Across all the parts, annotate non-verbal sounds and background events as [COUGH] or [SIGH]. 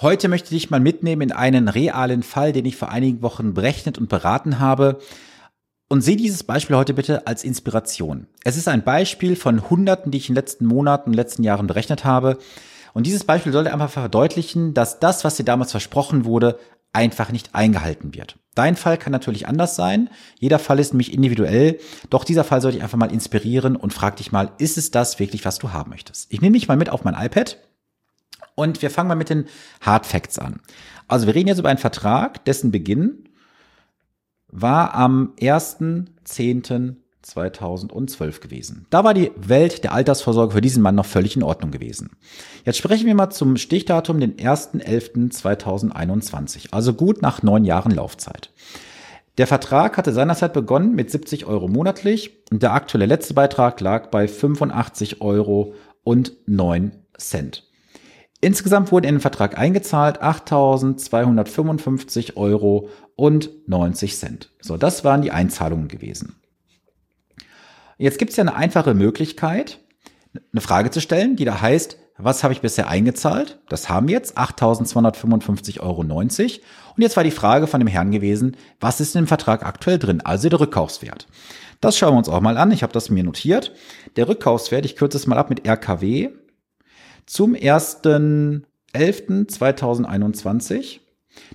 Heute möchte ich mal mitnehmen in einen realen Fall, den ich vor einigen Wochen berechnet und beraten habe. Und sehe dieses Beispiel heute bitte als Inspiration. Es ist ein Beispiel von Hunderten, die ich in den letzten Monaten, und letzten Jahren berechnet habe. Und dieses Beispiel sollte einfach verdeutlichen, dass das, was dir damals versprochen wurde, einfach nicht eingehalten wird. Dein Fall kann natürlich anders sein. Jeder Fall ist nämlich individuell. Doch dieser Fall sollte ich einfach mal inspirieren und frag dich mal, ist es das wirklich, was du haben möchtest? Ich nehme dich mal mit auf mein iPad und wir fangen mal mit den Hard Facts an. Also wir reden jetzt über einen Vertrag, dessen Beginn war am 1.10.2012 gewesen. Da war die Welt der Altersvorsorge für diesen Mann noch völlig in Ordnung gewesen. Jetzt sprechen wir mal zum Stichdatum, den 1.11.2021, also gut nach neun Jahren Laufzeit. Der Vertrag hatte seinerzeit begonnen mit 70 Euro monatlich und der aktuelle letzte Beitrag lag bei 85 Euro und 9 Cent. Insgesamt wurden in den Vertrag eingezahlt 8.255 Euro und 90 Cent. So, das waren die Einzahlungen gewesen. Jetzt gibt es ja eine einfache Möglichkeit, eine Frage zu stellen, die da heißt, was habe ich bisher eingezahlt? Das haben wir jetzt, 8.255,90 Euro. Und jetzt war die Frage von dem Herrn gewesen, was ist in dem Vertrag aktuell drin? Also der Rückkaufswert. Das schauen wir uns auch mal an. Ich habe das mir notiert. Der Rückkaufswert, ich kürze es mal ab mit RKW, zum 1.11.2021.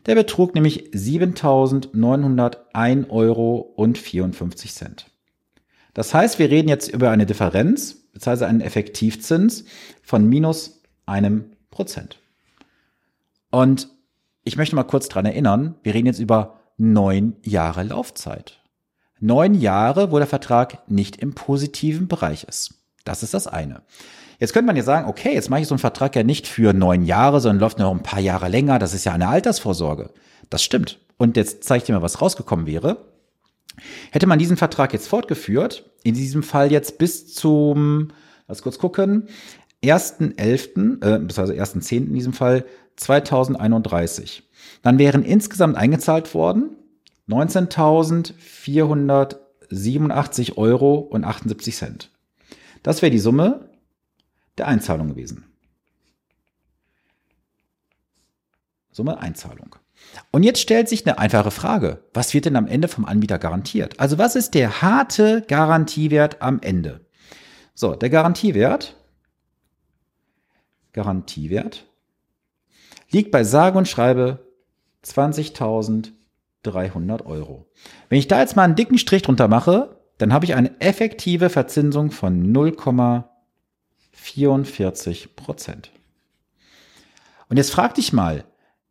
Der betrug nämlich 7.901 Euro und 54 Cent. Das heißt, wir reden jetzt über eine Differenz, beziehungsweise einen Effektivzins von minus einem Prozent. Und ich möchte mal kurz dran erinnern, wir reden jetzt über neun Jahre Laufzeit. Neun Jahre, wo der Vertrag nicht im positiven Bereich ist. Das ist das eine. Jetzt könnte man ja sagen, okay, jetzt mache ich so einen Vertrag ja nicht für neun Jahre, sondern läuft noch ein paar Jahre länger. Das ist ja eine Altersvorsorge. Das stimmt. Und jetzt zeige ich dir mal, was rausgekommen wäre. Hätte man diesen Vertrag jetzt fortgeführt, in diesem Fall jetzt bis zum, lass kurz gucken, 1.11., äh, beziehungsweise 1.10. in diesem Fall, 2031. Dann wären insgesamt eingezahlt worden 19.487 Euro und 78 Cent. Das wäre die Summe der Einzahlung gewesen. Summe Einzahlung. Und jetzt stellt sich eine einfache Frage. Was wird denn am Ende vom Anbieter garantiert? Also was ist der harte Garantiewert am Ende? So, der Garantiewert, Garantiewert liegt bei sage und schreibe 20.300 Euro. Wenn ich da jetzt mal einen dicken Strich drunter mache, dann habe ich eine effektive Verzinsung von 0,44 Prozent. Und jetzt frag dich mal,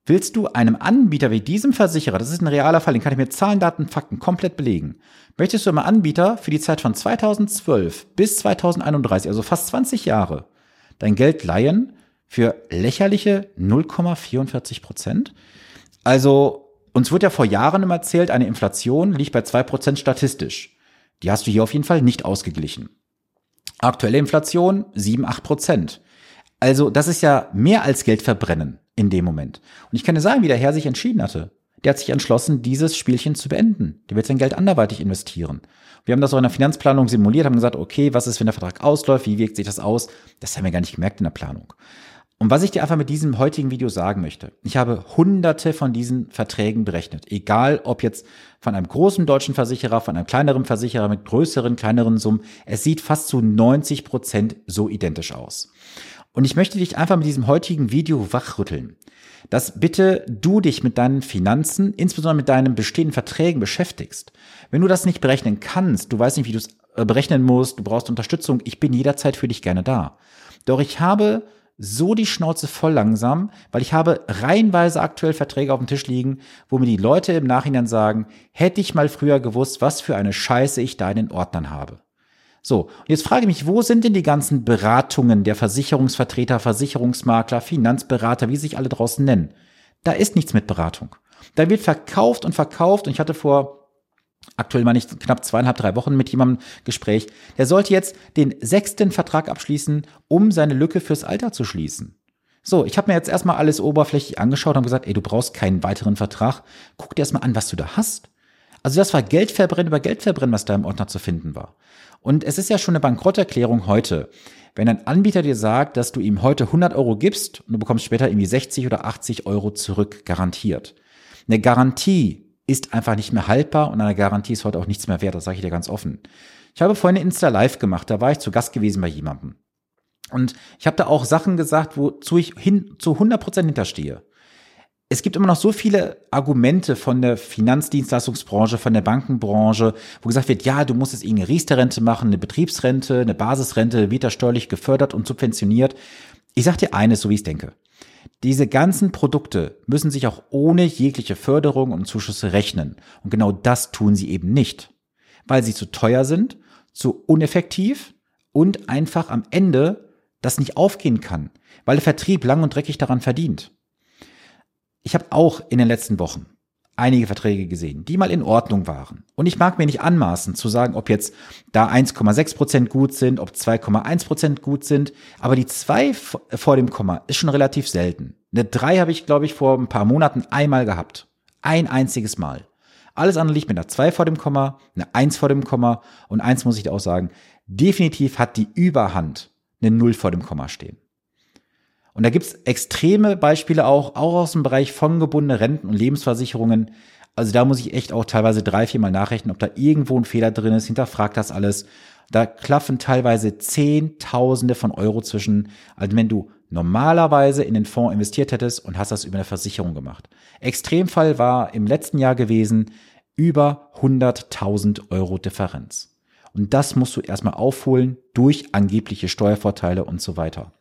willst du einem Anbieter wie diesem Versicherer, das ist ein realer Fall, den kann ich mit Zahlen, Daten, Fakten komplett belegen, möchtest du einem Anbieter für die Zeit von 2012 bis 2031, also fast 20 Jahre, dein Geld leihen für lächerliche 0,44 Prozent? Also, uns wird ja vor Jahren immer erzählt, eine Inflation liegt bei zwei Prozent statistisch. Die hast du hier auf jeden Fall nicht ausgeglichen. Aktuelle Inflation 7, 8 Prozent. Also das ist ja mehr als Geld verbrennen in dem Moment. Und ich kann dir sagen, wie der Herr sich entschieden hatte. Der hat sich entschlossen, dieses Spielchen zu beenden. Der wird sein Geld anderweitig investieren. Wir haben das auch in der Finanzplanung simuliert, haben gesagt, okay, was ist, wenn der Vertrag ausläuft? Wie wirkt sich das aus? Das haben wir gar nicht gemerkt in der Planung. Und was ich dir einfach mit diesem heutigen Video sagen möchte, ich habe hunderte von diesen Verträgen berechnet. Egal ob jetzt von einem großen deutschen Versicherer, von einem kleineren Versicherer mit größeren, kleineren Summen. Es sieht fast zu 90 Prozent so identisch aus. Und ich möchte dich einfach mit diesem heutigen Video wachrütteln, dass bitte du dich mit deinen Finanzen, insbesondere mit deinen bestehenden Verträgen beschäftigst. Wenn du das nicht berechnen kannst, du weißt nicht, wie du es äh, berechnen musst, du brauchst Unterstützung, ich bin jederzeit für dich gerne da. Doch ich habe so die Schnauze voll langsam, weil ich habe reihenweise aktuell Verträge auf dem Tisch liegen, wo mir die Leute im Nachhinein sagen, hätte ich mal früher gewusst, was für eine Scheiße ich da in den Ordnern habe. So, und jetzt frage ich mich, wo sind denn die ganzen Beratungen der Versicherungsvertreter, Versicherungsmakler, Finanzberater, wie sich alle draußen nennen? Da ist nichts mit Beratung. Da wird verkauft und verkauft und ich hatte vor aktuell meine ich knapp zweieinhalb, drei Wochen mit jemandem Gespräch, der sollte jetzt den sechsten Vertrag abschließen, um seine Lücke fürs Alter zu schließen. So, ich habe mir jetzt erstmal alles oberflächlich angeschaut und gesagt, ey, du brauchst keinen weiteren Vertrag. Guck dir erstmal an, was du da hast. Also das war Geldverbrennen über Geldverbrennen, was da im Ordner zu finden war. Und es ist ja schon eine Bankrotterklärung heute. Wenn ein Anbieter dir sagt, dass du ihm heute 100 Euro gibst und du bekommst später irgendwie 60 oder 80 Euro zurück, garantiert. Eine Garantie ist einfach nicht mehr haltbar und eine Garantie ist heute auch nichts mehr wert, das sage ich dir ganz offen. Ich habe vorhin eine Insta Live gemacht, da war ich zu Gast gewesen bei jemandem. Und ich habe da auch Sachen gesagt, wozu ich hin zu 100% hinterstehe es gibt immer noch so viele Argumente von der Finanzdienstleistungsbranche, von der Bankenbranche, wo gesagt wird, ja, du musst jetzt irgendeine Riester-Rente machen, eine Betriebsrente, eine Basisrente, wird da steuerlich gefördert und subventioniert. Ich sag dir eines, so wie ich denke. Diese ganzen Produkte müssen sich auch ohne jegliche Förderung und Zuschüsse rechnen. Und genau das tun sie eben nicht. Weil sie zu teuer sind, zu uneffektiv und einfach am Ende das nicht aufgehen kann. Weil der Vertrieb lang und dreckig daran verdient. Ich habe auch in den letzten Wochen einige Verträge gesehen, die mal in Ordnung waren. Und ich mag mir nicht anmaßen zu sagen, ob jetzt da 1,6 Prozent gut sind, ob 2,1 Prozent gut sind. Aber die zwei vor dem Komma ist schon relativ selten. Eine drei habe ich, glaube ich, vor ein paar Monaten einmal gehabt. Ein einziges Mal. Alles andere liegt mit einer zwei vor dem Komma, eine eins vor dem Komma und eins muss ich auch sagen, definitiv hat die Überhand eine null vor dem Komma stehen. Und da gibt's extreme Beispiele auch, auch aus dem Bereich fondgebundene Renten und Lebensversicherungen. Also da muss ich echt auch teilweise drei, viermal nachrechnen, ob da irgendwo ein Fehler drin ist, hinterfragt das alles. Da klaffen teilweise Zehntausende von Euro zwischen, als wenn du normalerweise in den Fonds investiert hättest und hast das über eine Versicherung gemacht. Extremfall war im letzten Jahr gewesen über 100.000 Euro Differenz. Und das musst du erstmal aufholen durch angebliche Steuervorteile und so weiter.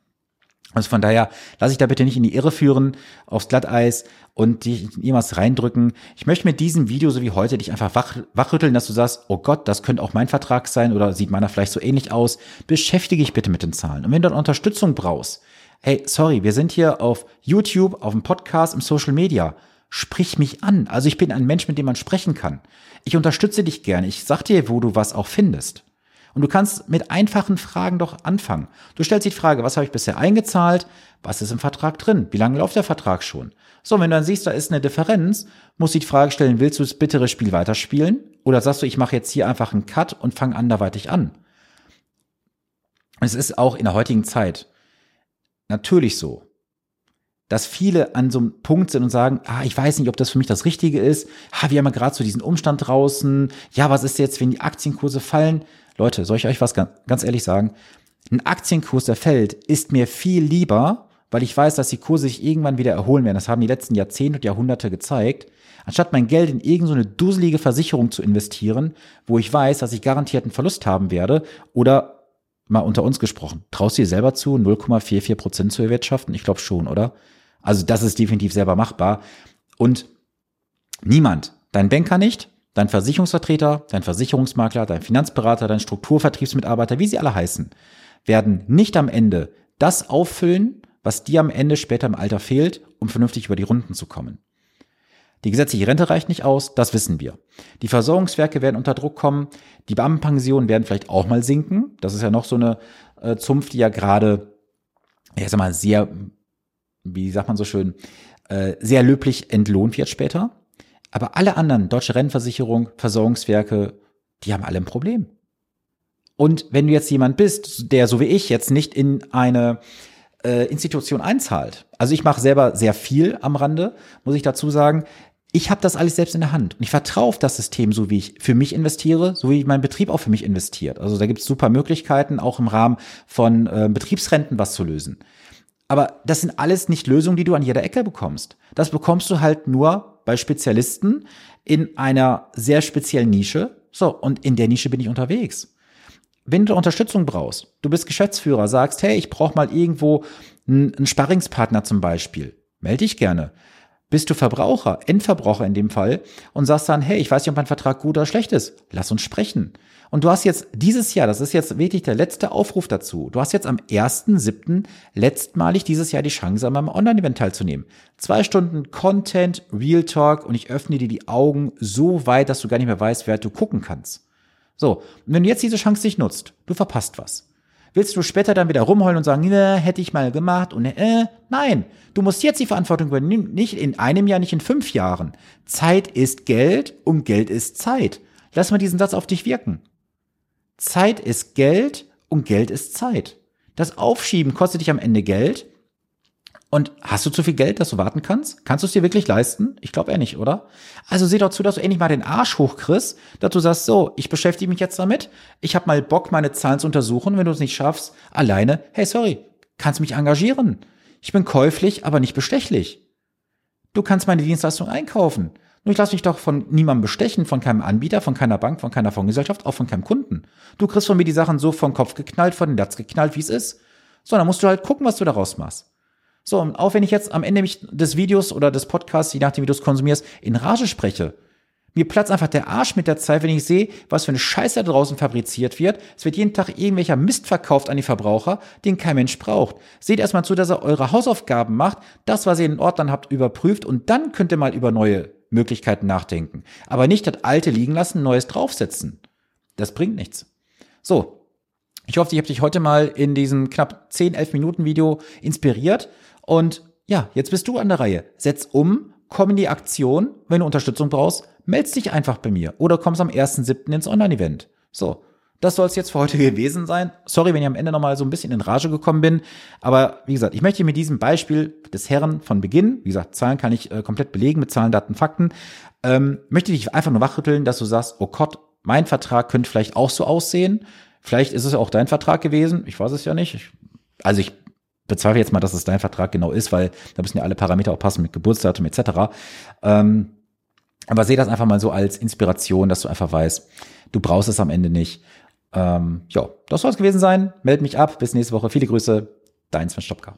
Also von daher lasse ich da bitte nicht in die Irre führen, aufs Glatteis und dich irgendwas reindrücken. Ich möchte mit diesem Video, so wie heute, dich einfach wach, wachrütteln, dass du sagst, oh Gott, das könnte auch mein Vertrag sein oder sieht meiner vielleicht so ähnlich aus. Beschäftige dich bitte mit den Zahlen. Und wenn du dann Unterstützung brauchst, hey, sorry, wir sind hier auf YouTube, auf dem Podcast, im Social Media. Sprich mich an. Also ich bin ein Mensch, mit dem man sprechen kann. Ich unterstütze dich gerne. Ich sag dir, wo du was auch findest. Und du kannst mit einfachen Fragen doch anfangen. Du stellst die Frage, was habe ich bisher eingezahlt? Was ist im Vertrag drin? Wie lange läuft der Vertrag schon? So, wenn du dann siehst, da ist eine Differenz, musst du die Frage stellen, willst du das bittere Spiel weiterspielen? Oder sagst du, ich mache jetzt hier einfach einen Cut und fange anderweitig an? Es ist auch in der heutigen Zeit natürlich so, dass viele an so einem Punkt sind und sagen, ah, ich weiß nicht, ob das für mich das Richtige ist. Ah, wir haben ja gerade so diesen Umstand draußen. Ja, was ist jetzt, wenn die Aktienkurse fallen? Leute, soll ich euch was ganz ehrlich sagen? Ein Aktienkurs, der fällt, ist mir viel lieber, weil ich weiß, dass die Kurse sich irgendwann wieder erholen werden. Das haben die letzten Jahrzehnte und Jahrhunderte gezeigt. Anstatt mein Geld in irgendeine so dusselige Versicherung zu investieren, wo ich weiß, dass ich garantiert einen Verlust haben werde oder mal unter uns gesprochen, traust du dir selber zu, 0,44 Prozent zu erwirtschaften? Ich glaube schon, oder? Also das ist definitiv selber machbar. Und niemand, dein Banker nicht, dein Versicherungsvertreter, dein Versicherungsmakler, dein Finanzberater, dein Strukturvertriebsmitarbeiter, wie sie alle heißen, werden nicht am Ende das auffüllen, was dir am Ende später im Alter fehlt, um vernünftig über die Runden zu kommen. Die gesetzliche Rente reicht nicht aus, das wissen wir. Die Versorgungswerke werden unter Druck kommen, die Beamtenpensionen werden vielleicht auch mal sinken. Das ist ja noch so eine äh, Zunft, die ja gerade, ich sag mal, sehr, wie sagt man so schön, äh, sehr löblich entlohnt wird später. Aber alle anderen, Deutsche Rentenversicherung, Versorgungswerke, die haben alle ein Problem. Und wenn du jetzt jemand bist, der so wie ich jetzt nicht in eine äh, Institution einzahlt, also ich mache selber sehr viel am Rande, muss ich dazu sagen, ich habe das alles selbst in der Hand und ich vertraue auf das System, so wie ich für mich investiere, so wie mein Betrieb auch für mich investiert. Also da gibt es super Möglichkeiten, auch im Rahmen von äh, Betriebsrenten was zu lösen. Aber das sind alles nicht Lösungen, die du an jeder Ecke bekommst. Das bekommst du halt nur bei Spezialisten in einer sehr speziellen Nische. So, und in der Nische bin ich unterwegs. Wenn du Unterstützung brauchst, du bist Geschäftsführer, sagst, hey, ich brauche mal irgendwo einen, Sparringspartner zum Beispiel, melde dich gerne. Bist du Verbraucher, Endverbraucher in dem Fall und sagst dann, hey, ich weiß nicht, ob mein Vertrag gut oder schlecht ist, lass uns sprechen. Und du hast jetzt dieses Jahr, das ist jetzt wirklich der letzte Aufruf dazu, du hast jetzt am 1.7. letztmalig dieses Jahr die Chance, an meinem Online-Event teilzunehmen. Zwei Stunden Content, Real Talk und ich öffne dir die Augen so weit, dass du gar nicht mehr weißt, wer du gucken kannst. So, und wenn du jetzt diese Chance nicht nutzt, du verpasst was. Willst du später dann wieder rumheulen und sagen, ne, hätte ich mal gemacht und äh, nein, du musst jetzt die Verantwortung übernehmen, nicht in einem Jahr, nicht in fünf Jahren. Zeit ist Geld und Geld ist Zeit. Lass mal diesen Satz auf dich wirken. Zeit ist Geld und Geld ist Zeit. Das Aufschieben kostet dich am Ende Geld. Und hast du zu viel Geld, dass du warten kannst? Kannst du es dir wirklich leisten? Ich glaube eher nicht, oder? Also seh doch zu, dass du endlich mal den Arsch hochkriegst, dass du sagst, so, ich beschäftige mich jetzt damit, ich habe mal Bock, meine Zahlen zu untersuchen, wenn du es nicht schaffst, alleine, hey, sorry, kannst mich engagieren. Ich bin käuflich, aber nicht bestechlich. Du kannst meine Dienstleistung einkaufen. Nur ich lasse mich doch von niemandem bestechen, von keinem Anbieter, von keiner Bank, von keiner Fondsgesellschaft, auch von keinem Kunden. Du kriegst von mir die Sachen so vom Kopf geknallt, von den Latz geknallt, wie es ist. So, dann musst du halt gucken, was du daraus machst. So, und auch wenn ich jetzt am Ende mich des Videos oder des Podcasts, je nachdem, wie du es konsumierst, in Rage spreche, mir platzt einfach der Arsch mit der Zeit, wenn ich sehe, was für eine Scheiße da draußen fabriziert wird. Es wird jeden Tag irgendwelcher Mist verkauft an die Verbraucher, den kein Mensch braucht. Seht erstmal zu, dass ihr eure Hausaufgaben macht, das, was ihr in Ordnern habt, überprüft und dann könnt ihr mal über neue Möglichkeiten nachdenken. Aber nicht das Alte liegen lassen, Neues draufsetzen. Das bringt nichts. So. Ich hoffe, ich habe dich heute mal in diesem knapp 10, 11 Minuten Video inspiriert. Und ja, jetzt bist du an der Reihe. Setz um, komm in die Aktion. Wenn du Unterstützung brauchst, meld dich einfach bei mir oder kommst am 1.7. ins Online-Event. So. Das soll es jetzt für heute [LAUGHS] gewesen sein. Sorry, wenn ich am Ende nochmal so ein bisschen in Rage gekommen bin. Aber wie gesagt, ich möchte mit diesem Beispiel des Herren von Beginn, wie gesagt, Zahlen kann ich äh, komplett belegen mit Zahlen, Daten, Fakten, ähm, möchte dich einfach nur wachrütteln, dass du sagst, oh Gott, mein Vertrag könnte vielleicht auch so aussehen. Vielleicht ist es auch dein Vertrag gewesen. Ich weiß es ja nicht. Ich, also ich bezweifle jetzt mal, dass es dein Vertrag genau ist, weil da müssen ja alle Parameter auch passen mit Geburtsdatum etc. Ähm, aber sehe das einfach mal so als Inspiration, dass du einfach weißt, du brauchst es am Ende nicht. Ähm, ja, das soll es gewesen sein. Meld mich ab. Bis nächste Woche. Viele Grüße. Dein Sven Stopka.